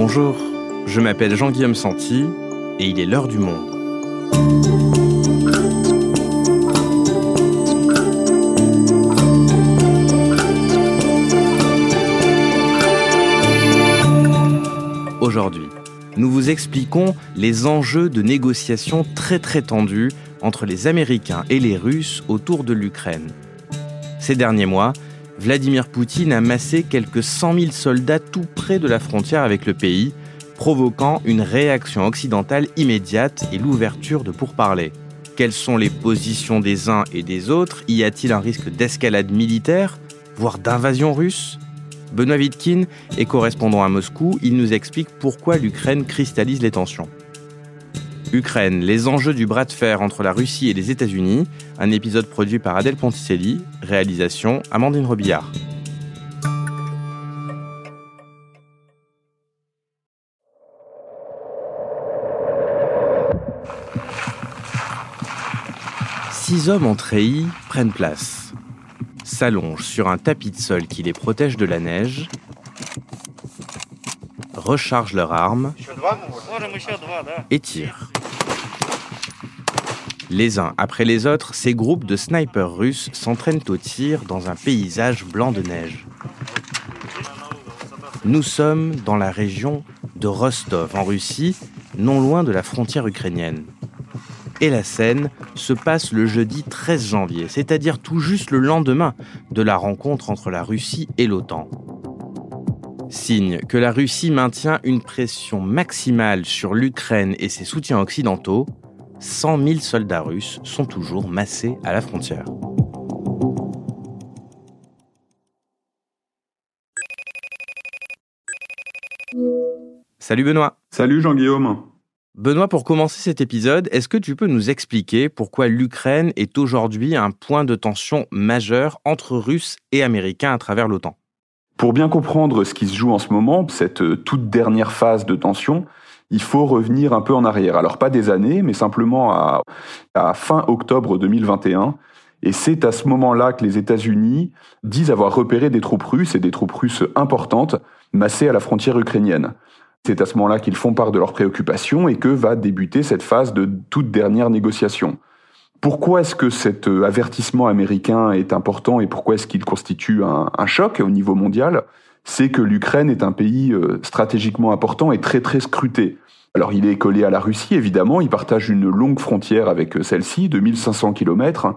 Bonjour, je m'appelle Jean-Guillaume Santi et il est l'heure du monde. Aujourd'hui, nous vous expliquons les enjeux de négociations très très tendues entre les Américains et les Russes autour de l'Ukraine. Ces derniers mois, Vladimir Poutine a massé quelques 100 000 soldats tout près de la frontière avec le pays, provoquant une réaction occidentale immédiate et l'ouverture de pourparlers. Quelles sont les positions des uns et des autres? Y a-t-il un risque d'escalade militaire, voire d'invasion russe? Benoît Wittkin est correspondant à Moscou, il nous explique pourquoi l'Ukraine cristallise les tensions. Ukraine, les enjeux du bras de fer entre la Russie et les États-Unis, un épisode produit par Adèle Ponticelli, réalisation Amandine Robillard. Six hommes en treillis prennent place, s'allongent sur un tapis de sol qui les protège de la neige, rechargent leurs armes. Et tirent. Les uns après les autres, ces groupes de snipers russes s'entraînent au tir dans un paysage blanc de neige. Nous sommes dans la région de Rostov, en Russie, non loin de la frontière ukrainienne. Et la scène se passe le jeudi 13 janvier, c'est-à-dire tout juste le lendemain de la rencontre entre la Russie et l'OTAN. Signe que la Russie maintient une pression maximale sur l'Ukraine et ses soutiens occidentaux, 100 000 soldats russes sont toujours massés à la frontière. Salut Benoît. Salut Jean-Guillaume. Benoît, pour commencer cet épisode, est-ce que tu peux nous expliquer pourquoi l'Ukraine est aujourd'hui un point de tension majeur entre Russes et Américains à travers l'OTAN? Pour bien comprendre ce qui se joue en ce moment, cette euh, toute dernière phase de tension, il faut revenir un peu en arrière. Alors pas des années, mais simplement à, fin octobre 2021. Et c'est à ce moment-là que les États-Unis disent avoir repéré des troupes russes et des troupes russes importantes massées à la frontière ukrainienne. C'est à ce moment-là qu'ils font part de leurs préoccupations et que va débuter cette phase de toute dernière négociation. Pourquoi est-ce que cet euh, avertissement américain est important et pourquoi est-ce qu'il constitue un, un choc au niveau mondial? C'est que l'Ukraine est un pays euh, stratégiquement important et très très scruté. Alors il est collé à la Russie, évidemment, il partage une longue frontière avec euh, celle-ci, de 1500 km,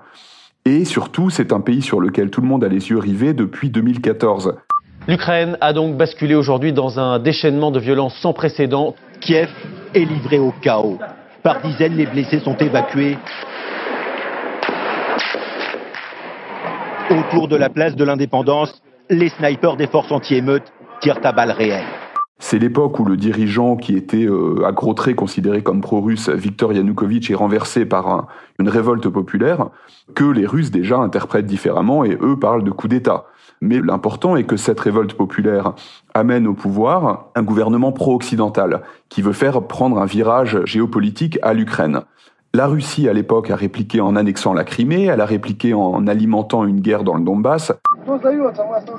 et surtout c'est un pays sur lequel tout le monde a les yeux rivés depuis 2014. L'Ukraine a donc basculé aujourd'hui dans un déchaînement de violence sans précédent. Kiev est livré au chaos. Par dizaines, les blessés sont évacués. Autour de la place de l'indépendance, les snipers des forces anti-émeutes tirent à balles réelles. C'est l'époque où le dirigeant qui était euh, à gros traits considéré comme pro-russe, Viktor Yanukovych, est renversé par une révolte populaire que les Russes déjà interprètent différemment et eux parlent de coup d'État. Mais l'important est que cette révolte populaire amène au pouvoir un gouvernement pro-occidental qui veut faire prendre un virage géopolitique à l'Ukraine. La Russie, à l'époque, a répliqué en annexant la Crimée, elle a répliqué en alimentant une guerre dans le Donbass.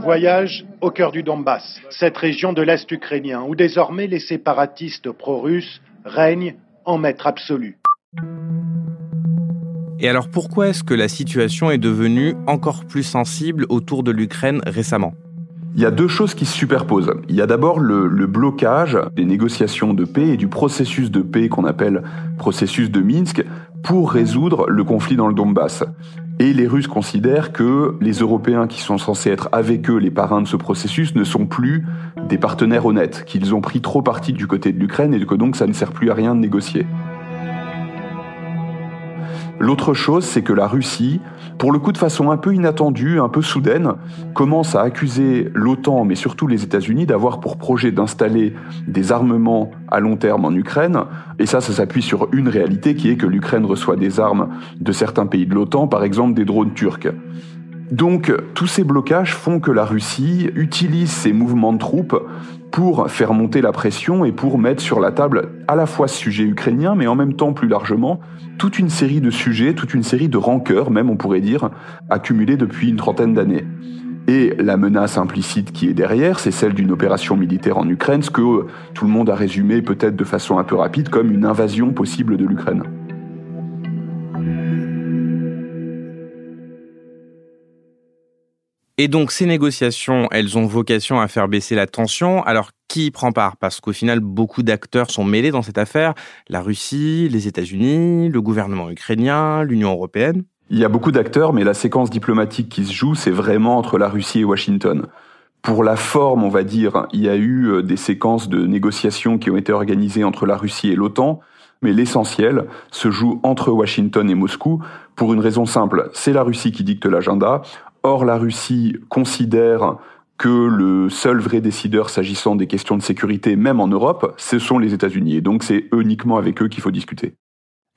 Voyage au cœur du Donbass, cette région de l'Est ukrainien, où désormais les séparatistes pro-russes règnent en maître absolu. Et alors pourquoi est-ce que la situation est devenue encore plus sensible autour de l'Ukraine récemment? Il y a deux choses qui se superposent. Il y a d'abord le, blocage des négociations de paix et du processus de paix qu'on appelle processus de Minsk pour résoudre le conflit dans le Donbass. Et les Russes considèrent que les Européens qui sont censés être avec eux les parrains de ce processus ne sont plus des partenaires honnêtes, qu'ils ont pris trop parti du côté de l'Ukraine et que donc ça ne sert plus à rien de négocier. L'autre chose, c'est que la Russie, pour le coup de façon un peu inattendue, un peu soudaine, commence à accuser l'OTAN, mais surtout les États-Unis, d'avoir pour projet d'installer des armements à long terme en Ukraine. Et ça, ça s'appuie sur une réalité qui est que l'Ukraine reçoit des armes de certains pays de l'OTAN, par exemple des drones turcs. Donc tous ces blocages font que la Russie utilise ces mouvements de troupes pour faire monter la pression et pour mettre sur la table à la fois ce sujet ukrainien, mais en même temps plus largement toute une série de sujets, toute une série de rancœurs, même on pourrait dire, accumulées depuis une trentaine d'années. Et la menace implicite qui est derrière, c'est celle d'une opération militaire en Ukraine, ce que tout le monde a résumé peut-être de façon un peu rapide comme une invasion possible de l'Ukraine. Et donc ces négociations, elles ont vocation à faire baisser la tension. Alors qui y prend part? Parce qu'au final, beaucoup d'acteurs sont mêlés dans cette affaire. La Russie, les États-Unis, le gouvernement ukrainien, l'Union européenne. Il y a beaucoup d'acteurs, mais la séquence diplomatique qui se joue, c'est vraiment entre la Russie et Washington. Pour la forme, on va dire, il y a eu euh, des séquences de négociations qui ont été organisées entre la Russie et l'OTAN, mais l'essentiel se joue entre Washington et Moscou pour une raison simple. C'est la Russie qui dicte l'agenda. Or, la Russie considère que le seul vrai décideur s'agissant des questions de sécurité, même en Europe, ce sont les États-Unis. Et donc, c'est uniquement avec eux qu'il faut discuter.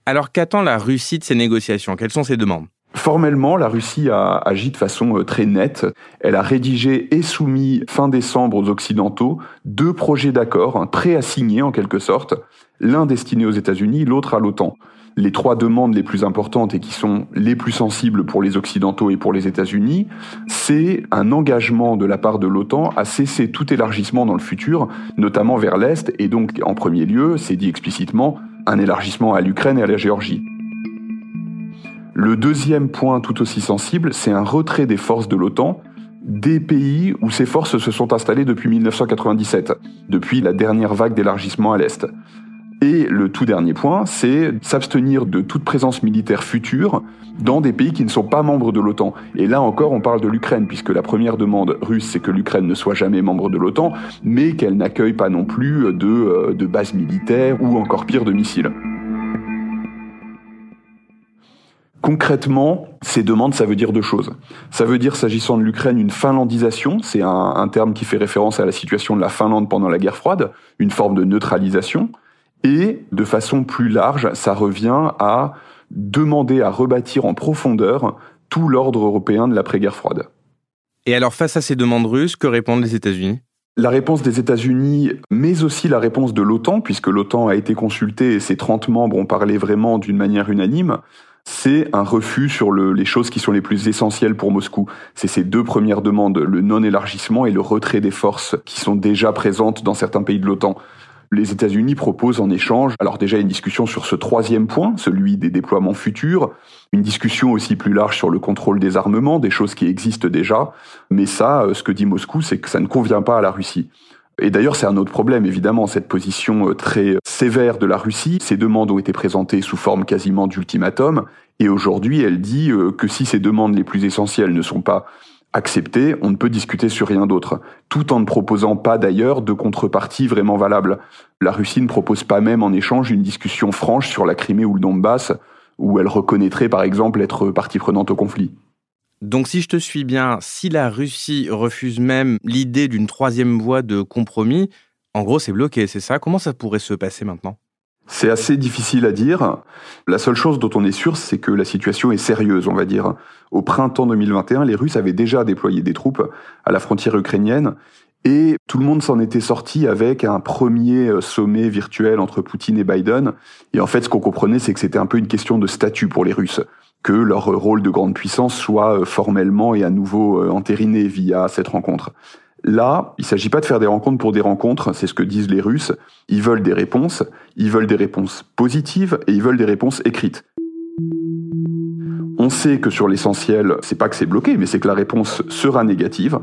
Alors qu'attend la Russie de ces négociations? Quelles sont ses demandes? Formellement, la Russie a agi de façon euh, très nette. Elle a rédigé et soumis fin décembre aux Occidentaux deux projets d'accord, prêts à signer en quelque sorte, l'un destiné aux États-Unis, l'autre à l'OTAN. Les trois demandes les plus importantes et qui sont les plus sensibles pour les Occidentaux et pour les États-Unis, c'est un engagement de la part de l'OTAN à cesser tout élargissement dans le futur, notamment vers l'Est, et donc en premier lieu, c'est dit explicitement, un élargissement à l'Ukraine et à la Géorgie. Le deuxième point tout aussi sensible, c'est un retrait des forces de l'OTAN des pays où ces forces se sont installées depuis 1997, depuis la dernière vague d'élargissement à l'Est. Et le tout dernier point, c'est s'abstenir de toute présence militaire future dans des pays qui ne sont pas membres de l'OTAN. Et là encore, on parle de l'Ukraine, puisque la première demande russe, c'est que l'Ukraine ne soit jamais membre de l'OTAN, mais qu'elle n'accueille pas non plus de, euh, bases militaires ou encore pire de missiles. Concrètement, ces demandes, ça veut dire deux choses. Ça veut dire, s'agissant de l'Ukraine, une finlandisation, c'est un, terme qui fait référence à la situation de la Finlande pendant la guerre froide, une forme de neutralisation. Et de façon plus large, ça revient à demander à rebâtir en profondeur tout l'ordre européen de l'après-guerre froide. Et alors face à ces demandes russes, que répondent les États-Unis? La réponse des États-Unis, mais aussi la réponse de l'OTAN, puisque l'OTAN a été consultée et ses 30 membres ont parlé vraiment d'une manière unanime, c'est un refus sur le, les choses qui sont les plus essentielles pour Moscou. C'est ces deux premières demandes, le non-élargissement et le retrait des forces qui sont déjà présentes dans certains pays de l'OTAN. Les États-Unis proposent en échange, alors déjà une discussion sur ce troisième point, celui des déploiements futurs, une discussion aussi plus large sur le contrôle des armements, des choses qui existent déjà, mais ça, euh, ce que dit Moscou, c'est que ça ne convient pas à la Russie. Et d'ailleurs, c'est un autre problème, évidemment, cette position euh, très sévère de la Russie. Ces demandes ont été présentées sous forme quasiment d'ultimatum, et aujourd'hui, elle dit euh, que si ces demandes les plus essentielles ne sont pas accepté, on ne peut discuter sur rien d'autre, tout en ne proposant pas d'ailleurs de contrepartie vraiment valable. La Russie ne propose pas même en échange une discussion franche sur la Crimée ou le Donbass, où elle reconnaîtrait par exemple être partie prenante au conflit. Donc si je te suis bien, si la Russie refuse même l'idée d'une troisième voie de compromis, en gros c'est bloqué, c'est ça? Comment ça pourrait se passer maintenant? C'est assez difficile à dire. La seule chose dont on est sûr, c'est que la situation est sérieuse, on va dire. Au printemps 2021, les Russes avaient déjà déployé des troupes à la frontière ukrainienne et tout le monde s'en était sorti avec un premier euh, sommet virtuel entre Poutine et Biden. Et en fait, ce qu'on comprenait, c'est que c'était un peu une question de statut pour les Russes, que leur rôle de grande puissance soit euh, formellement et à nouveau euh, entériné via cette rencontre. Là, il ne s'agit pas de faire des rencontres pour des rencontres, c'est ce que disent les Russes. Ils veulent des réponses, ils veulent des réponses positives et ils veulent des réponses écrites. On sait que sur l'essentiel, c'est pas que c'est bloqué, mais c'est que la réponse sera négative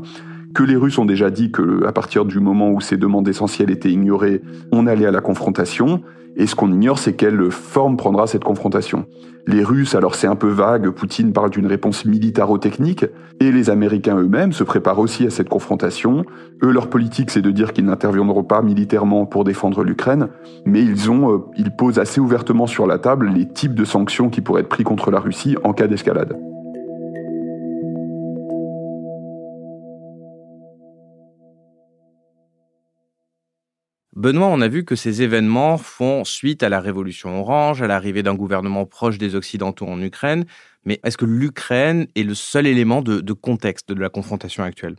que les Russes ont déjà dit que à partir du moment où ces demandes essentielles étaient ignorées, on allait à la confrontation. Et ce qu'on ignore, c'est quelle forme prendra cette confrontation. Les Russes, alors c'est un peu vague, Poutine parle d'une réponse militaro-technique, et les Américains eux-mêmes se préparent aussi à cette confrontation. Eux, leur politique, c'est de dire qu'ils n'interviendront pas militairement pour défendre l'Ukraine, mais ils euh, ils posent assez ouvertement sur la table les types de sanctions qui pourraient être pris contre la Russie en cas d'escalade. Benoît, on a vu que ces événements font suite à la révolution orange, à l'arrivée d'un gouvernement proche des Occidentaux en Ukraine. Mais est-ce que l'Ukraine est le seul élément de, contexte de la confrontation actuelle?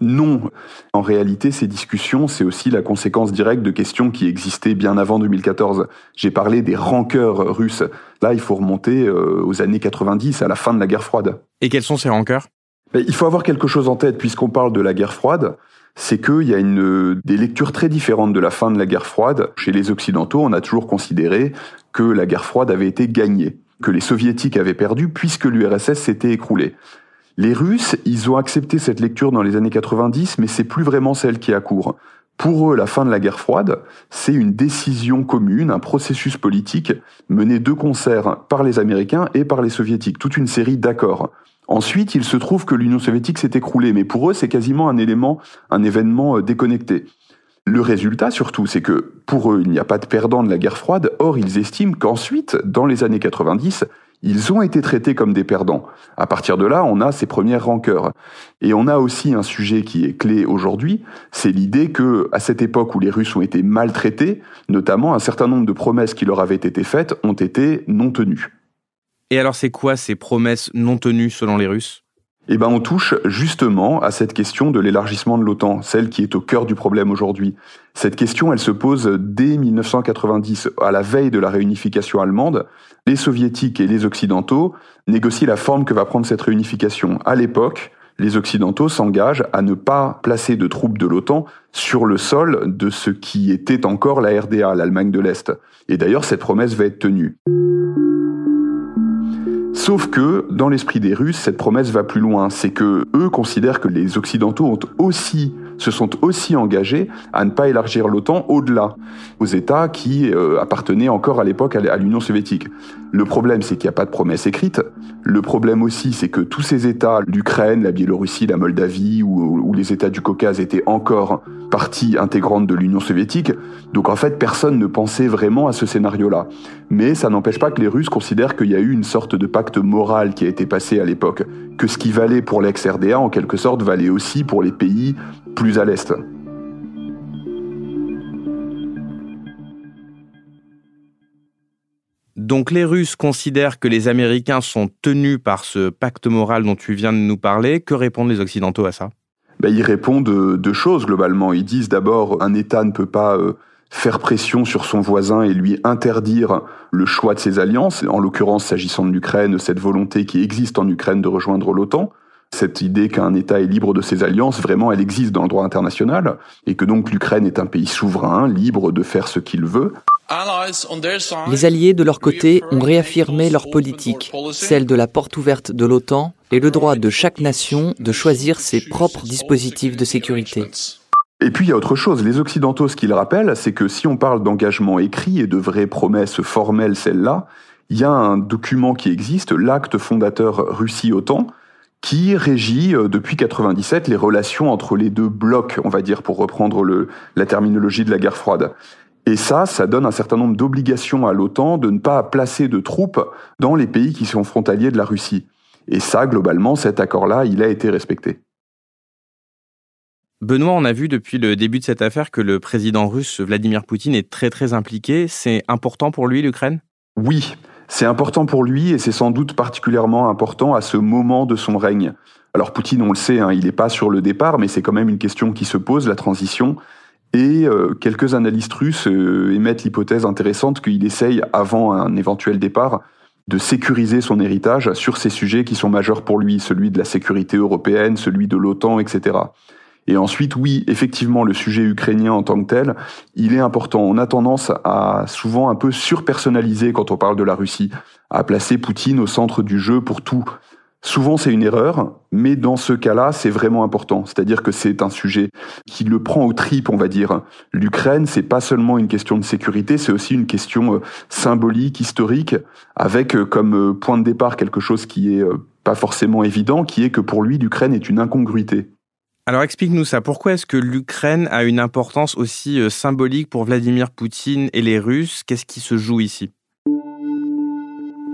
Non. En réalité, ces discussions, c'est aussi la conséquence directe de questions qui existaient bien avant 2014. J'ai parlé des rancœurs russes. Là, il faut remonter euh, aux années 90, à la fin de la guerre froide. Et quelles sont ces rancœurs? Il faut avoir quelque chose en tête puisqu'on parle de la guerre froide c'est qu'il y a une, des lectures très différentes de la fin de la guerre froide. Chez les Occidentaux, on a toujours considéré que la guerre froide avait été gagnée, que les Soviétiques avaient perdu puisque l'URSS s'était écroulée. Les Russes, ils ont accepté cette lecture dans les années 90, mais c'est plus vraiment celle qui a. Pour eux, la fin de la guerre froide, c'est une décision commune, un processus politique mené de concert par les Américains et par les Soviétiques, toute une série d'accords. Ensuite, il se trouve que l'Union soviétique s'est écroulée, mais pour eux, c'est quasiment un élément, un événement euh, déconnecté. Le résultat, surtout, c'est que pour eux, il n'y a pas de perdant de la guerre froide. Or, ils estiment qu'ensuite, dans les années 90, ils ont été traités comme des perdants. À partir de là, on a ces premières rancœurs. Et on a aussi un sujet qui est clé aujourd'hui, c'est l'idée que, à cette époque où les Russes ont été maltraités, notamment un certain nombre de promesses qui leur avaient été faites ont été non tenues. Et alors c'est quoi ces promesses non tenues selon les Russes? Eh ben, on touche justement à cette question de l'élargissement de l'OTAN, celle qui est au cœur du problème aujourd'hui. Cette question, elle se pose dès 1990, à la veille de la réunification allemande. Les soviétiques et les occidentaux négocient la forme que va prendre cette réunification. À l'époque, les occidentaux s'engagent à ne pas placer de troupes de l'OTAN sur le sol de ce qui était encore la RDA, l'Allemagne de l'Est. Et d'ailleurs, cette promesse va être tenue. Sauf que, dans l'esprit des Russes, cette promesse va plus loin. C'est que eux considèrent que les Occidentaux se sont aussi engagés à ne pas élargir l'OTAN au-delà, aux États qui euh, appartenaient encore à l'époque à l'Union soviétique. Le problème, c'est qu'il n'y a pas de promesse écrite. Le problème aussi, c'est que tous ces États, l'Ukraine, la Biélorussie, la Moldavie ou les États du Caucase étaient encore partie intégrante de l'Union soviétique. Donc en fait, personne ne pensait vraiment à ce scénario-là. Mais ça n'empêche pas que les Russes considèrent qu'il y a eu une sorte de pacte moral qui a été passé à l'époque, que ce qui valait pour l'ex-RDA, en quelque sorte, valait aussi pour les pays plus à l'est. Donc les Russes considèrent que les Américains sont tenus par ce pacte moral dont tu viens de nous parler. Que répondent les Occidentaux à ça? Ben, Ils répondent deux choses globalement. Ils disent d'abord un État ne peut pas euh, faire pression sur son voisin et lui interdire le choix de ses alliances, en l'occurrence s'agissant de l'Ukraine, cette volonté qui existe en Ukraine de rejoindre l'OTAN. Cette idée qu'un État est libre de ses alliances, vraiment, elle existe dans le droit international, et que donc l'Ukraine est un pays souverain, libre de faire ce qu'il veut. Les alliés, de leur côté, ont réaffirmé leur politique, celle de la porte ouverte de l'OTAN et le droit de chaque nation de choisir ses propres dispositifs de sécurité. Et puis il y a autre chose, les Occidentaux, ce qu'ils rappellent, c'est que si on parle d'engagement écrit et de vraies promesses formelles, celles-là, il y a un document qui existe, l'acte fondateur Russie-OTAN, qui régit euh, depuis 97 les relations entre les deux blocs, on va dire, pour reprendre le, la terminologie de la guerre froide. Et ça, ça donne un certain nombre d'obligations à l'OTAN de ne pas placer de troupes dans les pays qui sont frontaliers de la Russie. Et ça, globalement, cet accord-là, il a été respecté. Benoît, on a vu depuis le début de cette affaire que le président russe Vladimir Poutine est très très impliqué. C'est important pour lui, l'Ukraine? Oui, c'est important pour lui et c'est sans doute particulièrement important à ce moment de son règne. Alors Poutine, on le sait, hein, il n'est pas sur le départ, mais c'est quand même une question qui se pose, la transition. Et euh, quelques analystes russes euh, émettent l'hypothèse intéressante qu'il essaye, avant un éventuel départ, de sécuriser son héritage sur ces sujets qui sont majeurs pour lui, celui de la sécurité européenne, celui de l'OTAN, etc. Et ensuite, oui, effectivement, le sujet ukrainien en tant que tel, il est important. On a tendance à souvent un peu surpersonnaliser quand on parle de la Russie, à placer Poutine au centre du jeu pour tout. Souvent, c'est une erreur, mais dans ce cas-là, c'est vraiment important. C'est-à-dire que c'est un sujet qui le prend au tripes, on va dire. L'Ukraine, c'est pas seulement une question de sécurité, c'est aussi une question euh, symbolique, historique, avec euh, comme euh, point de départ quelque chose qui est pas forcément évident, qui est que pour lui, l'Ukraine est une incongruité. Alors explique-nous ça. Pourquoi est-ce que l'Ukraine a une importance aussi symbolique pour Vladimir Poutine et les Russes? Qu'est-ce qui se joue ici?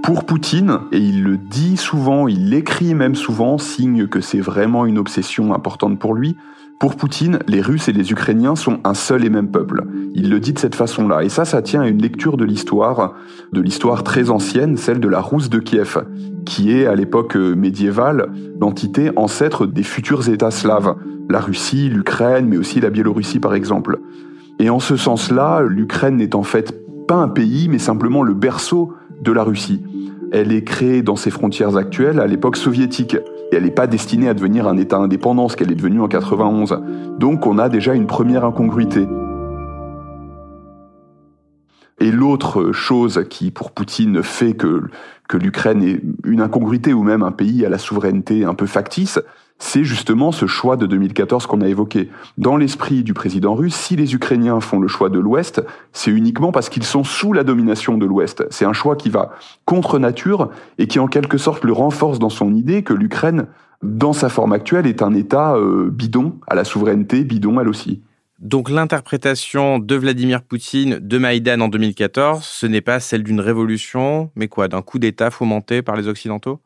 Pour Poutine, et il le dit souvent, il l'écrit même souvent, signe que c'est vraiment une obsession importante pour lui, pour Poutine, les Russes et les Ukrainiens sont un seul et même peuple. Il le dit de cette façon-là. Et ça, ça tient à une lecture de l'histoire, de l'histoire très ancienne, celle de la Rousse de Kiev, qui est, à l'époque médiévale, l'entité ancêtre des futurs États slaves. La Russie, l'Ukraine, mais aussi la Biélorussie, par exemple. Et en ce sens-là, l'Ukraine n'est en fait pas un pays, mais simplement le berceau de la Russie. Elle est créée dans ses frontières actuelles à l'époque soviétique. elle n'est pas destinée à devenir un État indépendant, ce qu'elle est devenue en 91. Donc on a déjà une première incongruité. Et l'autre chose qui, pour Poutine, fait que l'Ukraine est une incongruité ou même un pays à la souveraineté un peu factice, c'est justement ce choix de 2014 qu'on a évoqué. Dans l'esprit du président russe, si les Ukrainiens font le choix de l'Ouest, c'est uniquement parce qu'ils sont sous la domination de l'Ouest. C'est un choix qui va contre nature et qui en quelque sorte le renforce dans son idée que l'Ukraine, dans sa forme actuelle, est un État euh, bidon, à la souveraineté bidon elle aussi. Donc l'interprétation de Vladimir Poutine de Maïdan en 2014, ce n'est pas celle d'une révolution, mais quoi, d'un coup d'État fomenté par les Occidentaux?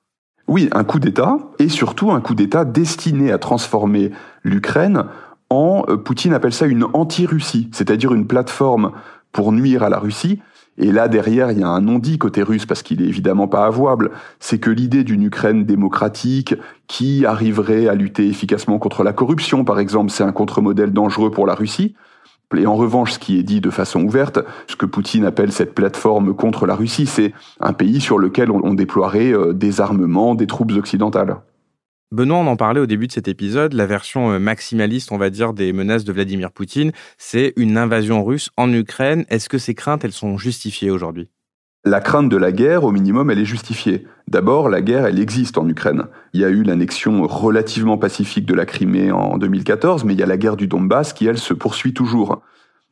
Oui, un coup d'État, et surtout un coup d'État destiné à transformer l'Ukraine en, euh, Poutine appelle ça une anti-Russie, c'est-à-dire une plateforme pour nuire à la Russie, et là, derrière, il y a un non-dit côté russe, parce qu'il est évidemment pas avouable. C'est que l'idée d'une Ukraine démocratique qui arriverait à lutter efficacement contre la corruption, par exemple, c'est un contre-modèle dangereux pour la Russie. Et en revanche, ce qui est dit de façon ouverte, ce que Poutine appelle cette plateforme contre la Russie, c'est un pays sur lequel on déploierait euh, des armements, des troupes occidentales. Benoît, on en parlait au début de cet épisode, la version euh, maximaliste, on va dire, des menaces de Vladimir Poutine, c'est une invasion russe en Ukraine. Est-ce que ces craintes, elles sont justifiées aujourd'hui? La crainte de la guerre, au minimum, elle est justifiée. D'abord, la guerre, elle existe en Ukraine. Il y a eu l'annexion relativement pacifique de la Crimée en 2014, mais il y a la guerre du Donbass qui, elle, se poursuit toujours.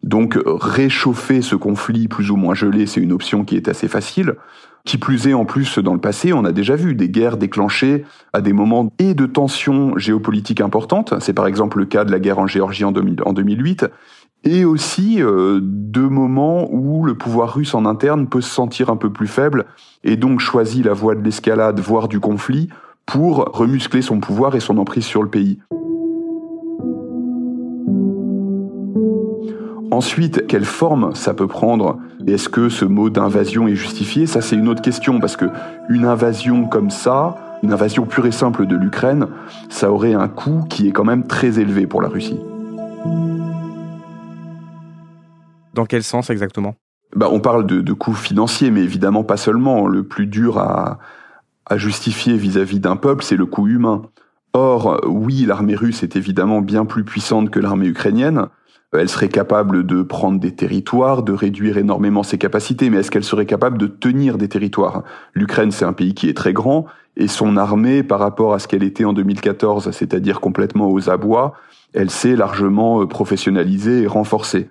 Donc, réchauffer ce conflit plus ou moins gelé, c'est une option qui est assez facile. Qui plus est, en plus, dans le passé, on a déjà vu des guerres déclenchées à des moments et de tensions géopolitiques importantes. C'est par exemple le cas de la guerre en Géorgie en, 2008 et aussi euh, de moments où le pouvoir russe en interne peut se sentir un peu plus faible et donc choisit la voie de l'escalade, voire du conflit, pour remuscler son pouvoir et son emprise sur le pays. Ensuite, quelle forme ça peut prendre Est-ce que ce mot d'invasion est justifié? Ça, c'est une autre question, parce que une invasion comme ça, une invasion pure et simple de l'Ukraine, ça aurait un coût qui est quand même très élevé pour la Russie. Dans quel sens exactement? Bah, On parle de, coûts financiers, mais évidemment pas seulement. Le plus dur à, à justifier vis-à-vis d'un peuple, c'est le coût humain. Or, oui, l'armée russe est évidemment bien plus puissante que l'armée ukrainienne, elle serait capable de prendre des territoires, de réduire énormément ses capacités, mais est-ce qu'elle serait capable de tenir des territoires? L'Ukraine, c'est un pays qui est très grand, et son armée, par rapport à ce qu'elle était en 2014, c'est-à-dire complètement aux abois, elle s'est largement euh, professionnalisée et renforcée.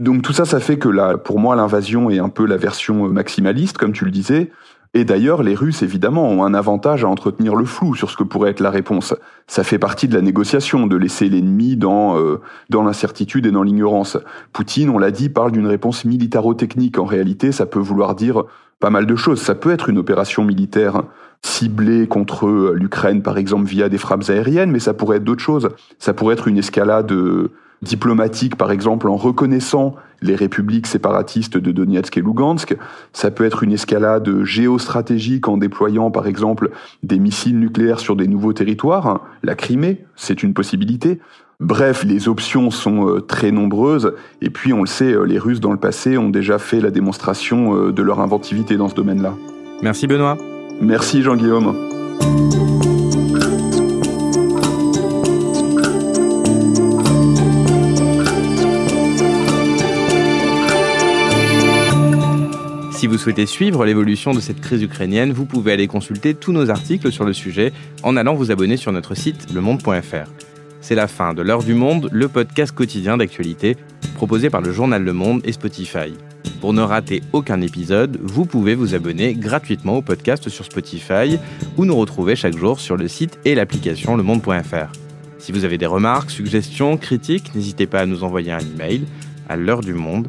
Donc tout ça, ça fait que là, pour moi, l'invasion est un peu la version euh, maximaliste, comme tu le disais. Et d'ailleurs, les Russes, évidemment, ont un avantage à entretenir le flou sur ce que pourrait être la réponse. Ça fait partie de la négociation, de laisser l'ennemi dans, euh, l'incertitude et dans l'ignorance. Poutine, on l'a dit, parle d'une réponse militaro-technique. En réalité, ça peut vouloir dire pas mal de choses. Ça peut être une opération militaire ciblée contre euh, l'Ukraine, par exemple, via des frappes aériennes, mais ça pourrait être d'autres choses. Ça pourrait être une escalade diplomatique, par exemple, en reconnaissant les républiques séparatistes de Donetsk et Lugansk. Ça peut être une escalade géostratégique en déployant, par exemple, des missiles nucléaires sur des nouveaux territoires. La Crimée, c'est une possibilité. Bref, les options sont euh, très nombreuses. Et puis, on le sait, euh, les Russes, dans le passé, ont déjà fait la démonstration euh, de leur inventivité dans ce domaine-là. Merci Benoît. Merci Jean-Guillaume. Si vous souhaitez suivre l'évolution de cette crise ukrainienne, vous pouvez aller consulter tous nos articles sur le sujet en allant vous abonner sur notre site lemonde.fr. C'est la fin de L'heure du monde, le podcast quotidien d'actualité proposé par le journal Le Monde et Spotify. Pour ne rater aucun épisode, vous pouvez vous abonner gratuitement au podcast sur Spotify ou nous retrouver chaque jour sur le site et l'application lemonde.fr. Si vous avez des remarques, suggestions, critiques, n'hésitez pas à nous envoyer un email à l'heure du monde